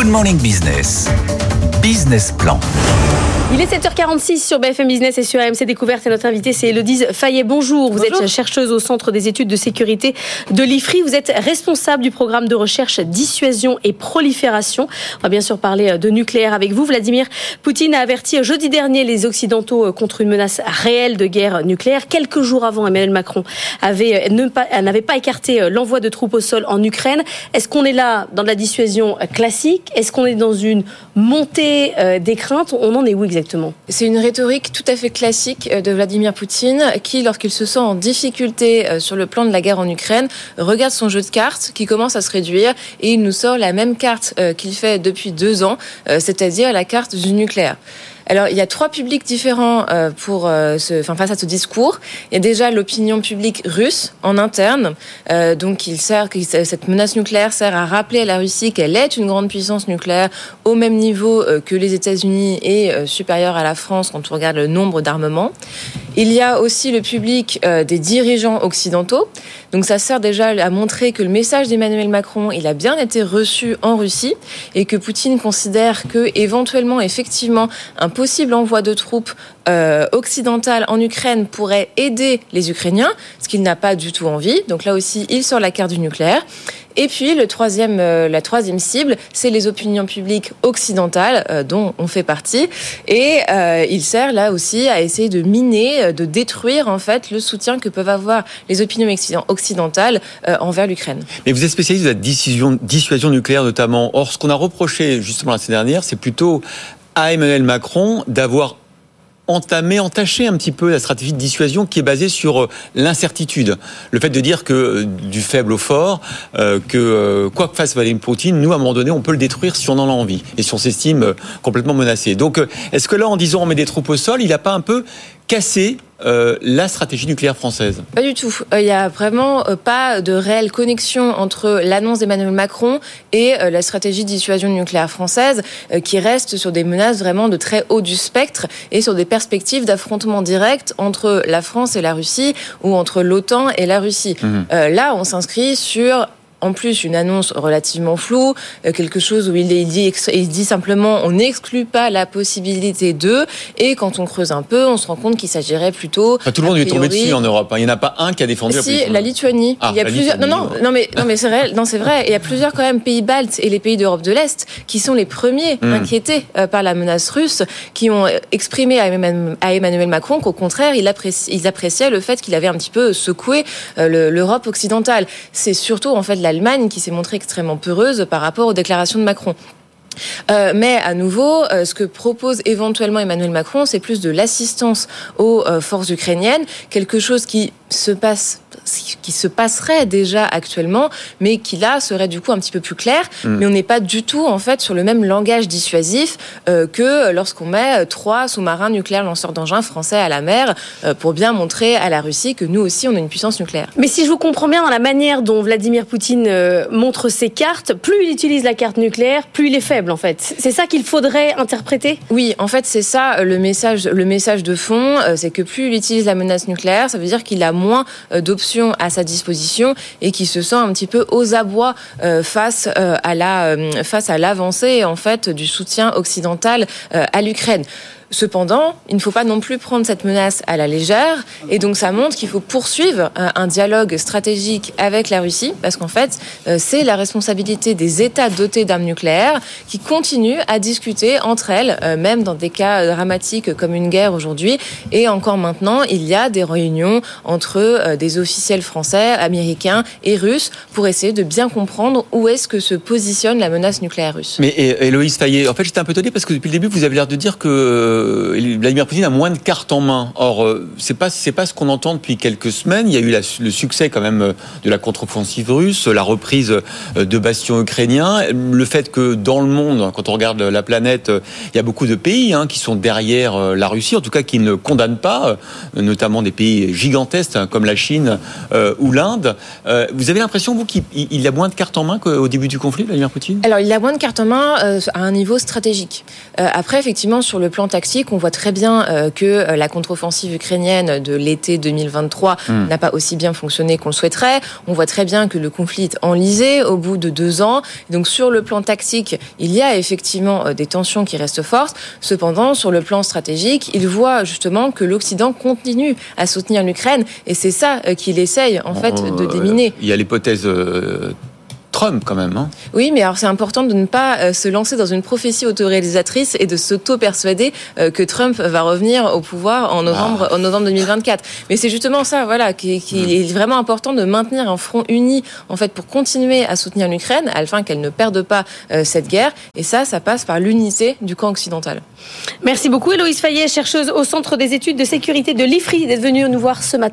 Good Morning Business. Business Plan. Il est 7h46 sur BFM Business et sur AMC Découverte et notre invité c'est Elodise Fayet. Bonjour, vous êtes chercheuse au Centre des études de sécurité de l'IFRI. Vous êtes responsable du programme de recherche dissuasion et prolifération. On va bien sûr parler de nucléaire avec vous. Vladimir Poutine a averti jeudi dernier les Occidentaux contre une menace réelle de guerre nucléaire. Quelques jours avant, Emmanuel Macron avait n'avait pas écarté l'envoi de troupes au sol en Ukraine. Est-ce qu'on est là dans de la dissuasion classique? Est-ce qu'on est dans une montée euh, des craintes? On en est où exactement? C'est une rhétorique tout à fait classique euh, de Vladimir Poutine qui, lorsqu'il se sent en difficulté euh, sur le plan de la guerre en Ukraine, regarde son jeu de cartes qui commence à se réduire et il nous sort la même carte euh, qu'il fait depuis deux ans, c'est-à-dire la carte du nucléaire. Alors, il y a trois publics différents euh, pour euh, ce, enfin, face à ce discours. Il y a déjà l'opinion publique russe en interne. Euh, donc, cette menace nucléaire sert à rappeler à la Russie qu'elle est une grande puissance nucléaire au même niveau que les États-Unis et supérieure à la France quand on regarde le nombre d'armements. Il y a aussi le public des dirigeants occidentaux. Donc, ça sert déjà à montrer que le message d'Emmanuel Macron, il a bien été reçu en Russie et que Poutine considère que éventuellement, effectivement, un possible envoi de troupes euh, occidentales en Ukraine pourrait aider les Ukrainiens, ce qu'il n'a pas du tout envie. Donc là aussi, il sort la carte du nucléaire. Et puis euh, la troisième cible, c'est les opinions publiques occidentales euh, dont on fait partie. Et il sert là aussi à essayer de miner, de détruire en fait le soutien que peuvent avoir les opinions occidentales envers l'Ukraine. Mais vous êtes spécialiste de la dissuasion, dissuasion nucléaire notamment. Or, ce qu'on a reproché justement la semaine dernière, c'est plutôt à Emmanuel Macron d'avoir entamé, entaché un petit peu la stratégie de dissuasion qui est basée sur euh, l'incertitude. Le fait de dire que euh, du faible au fort, euh, que quoi que fasse Vladimir Poutine, nous, à un moment donné, on peut le détruire si on en a envie et si on s'estime complètement menacé. Donc, est-ce que là, en disant on met des troupes au sol, il n'a pas un peu cassé euh, la stratégie nucléaire française Pas du tout. Il n'y a vraiment euh, pas de réelle connexion entre l'annonce d'Emmanuel Macron et euh, la stratégie de dissuasion nucléaire française, qui reste sur des menaces vraiment de très haut du spectre et sur des perspectives d'affrontement direct entre la France et la Russie ou entre l'OTAN et la Russie. Mmh. là, on s'inscrit sur en plus une annonce relativement floue, euh, quelque chose où il, dit, il dit simplement on n'exclut pas la possibilité de, et quand on creuse un peu, on se rend compte qu'il s'agirait plutôt. tout le monde lui est tombé dessus en Europe. Hein. Il n'y en a pas un qui a défendu si, la, la Lituanie. Ah, il y a plusieurs. non, non, non, mais non, mais c'est vrai. Non, c'est vrai. Il y a plusieurs quand même pays baltes et les pays d'Europe de l'Est qui sont les premiers hmm. inquiétés euh, par la menace russe, qui ont exprimé à Emmanuel Macron qu'au contraire, ils appréciaient le fait qu'il avait un petit peu secoué euh, l'Europe occidentale. C'est surtout en fait la l'Allemagne qui s'est montrée extrêmement peureuse par rapport aux déclarations de Macron. Euh, mais à nouveau, euh, ce que propose éventuellement Emmanuel Macron, c'est plus de l'assistance aux euh, forces ukrainiennes, quelque chose qui se passe qui se passerait déjà actuellement, mais qui là serait du coup un petit peu plus clair. Mm. Mais on n'est pas du tout en fait sur le même langage dissuasif euh, que lorsqu'on met trois sous-marins nucléaires lanceurs d'engins français à la mer euh, pour bien montrer à la Russie que nous aussi on a une puissance nucléaire. Mais si je vous comprends bien dans la manière dont Vladimir Poutine euh, montre ses cartes, plus il utilise la carte nucléaire, plus il est faible en fait. C'est ça qu'il faudrait interpréter? Oui, en fait c'est ça le message, le message de fond, c'est que plus il utilise la menace nucléaire, ça veut dire qu'il a moins d'options à sa disposition et qui se sent un petit peu aux abois euh, face euh, à la euh, face l'avancée en fait du soutien occidental à l'Ukraine. Cependant, il ne faut pas non plus prendre cette menace à la légère. Et donc, ça montre qu'il faut poursuivre euh, un dialogue stratégique avec la Russie, parce qu'en fait, euh, c'est la responsabilité des États dotés d'armes nucléaires qui continuent à discuter entre elles, euh, même dans des cas dramatiques comme une guerre aujourd'hui. Et encore maintenant, il y a des réunions entre des officiels français, américains et russes pour essayer de bien comprendre où est-ce que se positionne la menace nucléaire russe. Mais Héloïse Fayet, en fait, j'étais un peu étonné parce que depuis le début, vous avez l'air de dire que euh, Vladimir Poutine a moins de cartes en main. Or, euh, c'est pas c'est pas ce qu'on entend depuis quelques semaines. Il y a eu le succès quand même euh, de la contre-offensive russe, la reprise de bastions ukrainiens, le fait que dans le monde, quand on regarde la planète, il y a beaucoup de pays hein, qui sont derrière la Russie, en tout cas qui ne condamnent pas, notamment des pays gigantesques hein, comme la Chine ou l'Inde. vous avez l'impression vous qu'il a moins de cartes en main qu'au début du conflit, Vladimir Poutine? Alors, il a moins de cartes en main à un niveau stratégique. après, effectivement, sur le plan tactique On voit très bien que la contre-offensive ukrainienne de l'été 2023 hmm. n'a pas aussi bien fonctionné qu'on le souhaiterait. On voit très bien que le conflit est enlisé au bout de deux ans. Donc sur le plan tactique, il y a effectivement des tensions qui restent fortes. Cependant, sur le plan stratégique, il voit justement que l'Occident continue à soutenir l'Ukraine et c'est ça qu'il essaye en fait de déminer. Il y a l'hypothèse Trump quand même. Hein oui, mais alors c'est important de ne pas euh, se lancer dans une prophétie autoréalisatrice et de s'auto-persuader euh, que Trump va revenir au pouvoir en novembre, ah. en novembre 2024. Mais c'est justement ça, voilà, qui, qui mm. est vraiment important de maintenir un front uni en fait pour continuer à soutenir l'Ukraine afin qu'elle ne perde pas euh, cette guerre. Et ça, ça passe par l'unité du camp occidental. Merci beaucoup, Héloïse Fayet, chercheuse au Centre des études de sécurité de l'IFRI, d'être venue nous voir ce matin.